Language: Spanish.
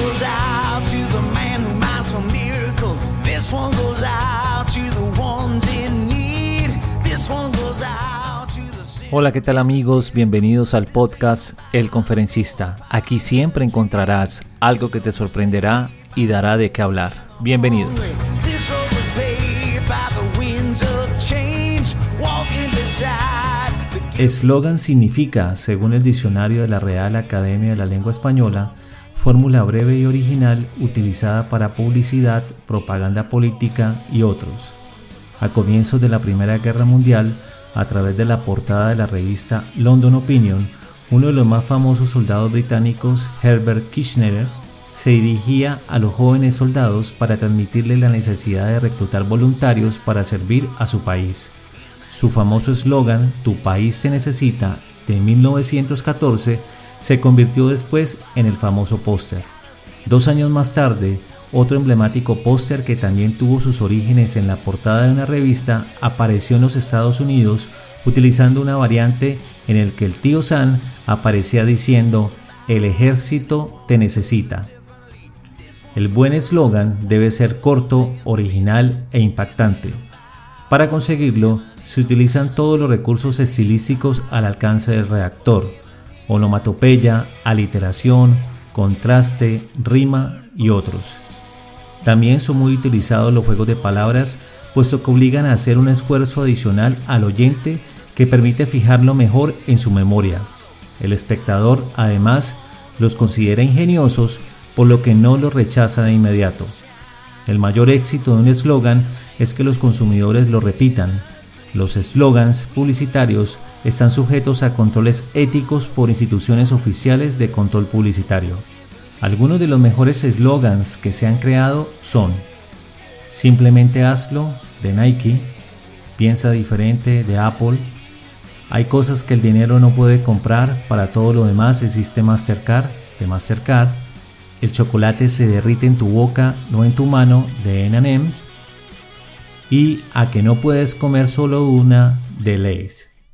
goes out to the man who minds for miracles. This one goes out to the ones in need. This one goes out to the. Hola, ¿qué tal amigos? Bienvenidos al podcast El Conferencista. Aquí siempre encontrarás algo que te sorprenderá y dará de qué hablar. Bienvenidos. Eslogan significa, según el diccionario de la Real Academia de la Lengua Española, fórmula breve y original utilizada para publicidad, propaganda política y otros. A comienzos de la Primera Guerra Mundial, a través de la portada de la revista London Opinion, uno de los más famosos soldados británicos, Herbert Kitchener, se dirigía a los jóvenes soldados para transmitirle la necesidad de reclutar voluntarios para servir a su país. Su famoso eslogan Tu país te necesita de 1914 se convirtió después en el famoso póster. Dos años más tarde, otro emblemático póster que también tuvo sus orígenes en la portada de una revista apareció en los Estados Unidos utilizando una variante en el que el tío Sam aparecía diciendo El ejército te necesita. El buen eslogan debe ser corto, original e impactante. Para conseguirlo, se utilizan todos los recursos estilísticos al alcance del redactor, onomatopeya, aliteración, contraste, rima y otros. También son muy utilizados los juegos de palabras, puesto que obligan a hacer un esfuerzo adicional al oyente que permite fijarlo mejor en su memoria. El espectador, además, los considera ingeniosos, por lo que no los rechaza de inmediato. El mayor éxito de un eslogan es que los consumidores lo repitan. Los eslogans publicitarios están sujetos a controles éticos por instituciones oficiales de control publicitario. Algunos de los mejores eslogans que se han creado son Simplemente hazlo de Nike, Piensa diferente de Apple, Hay cosas que el dinero no puede comprar, para todo lo demás existe Mastercard de Mastercard, El chocolate se derrite en tu boca, no en tu mano de M&M's y A que no puedes comer solo una de Lay's.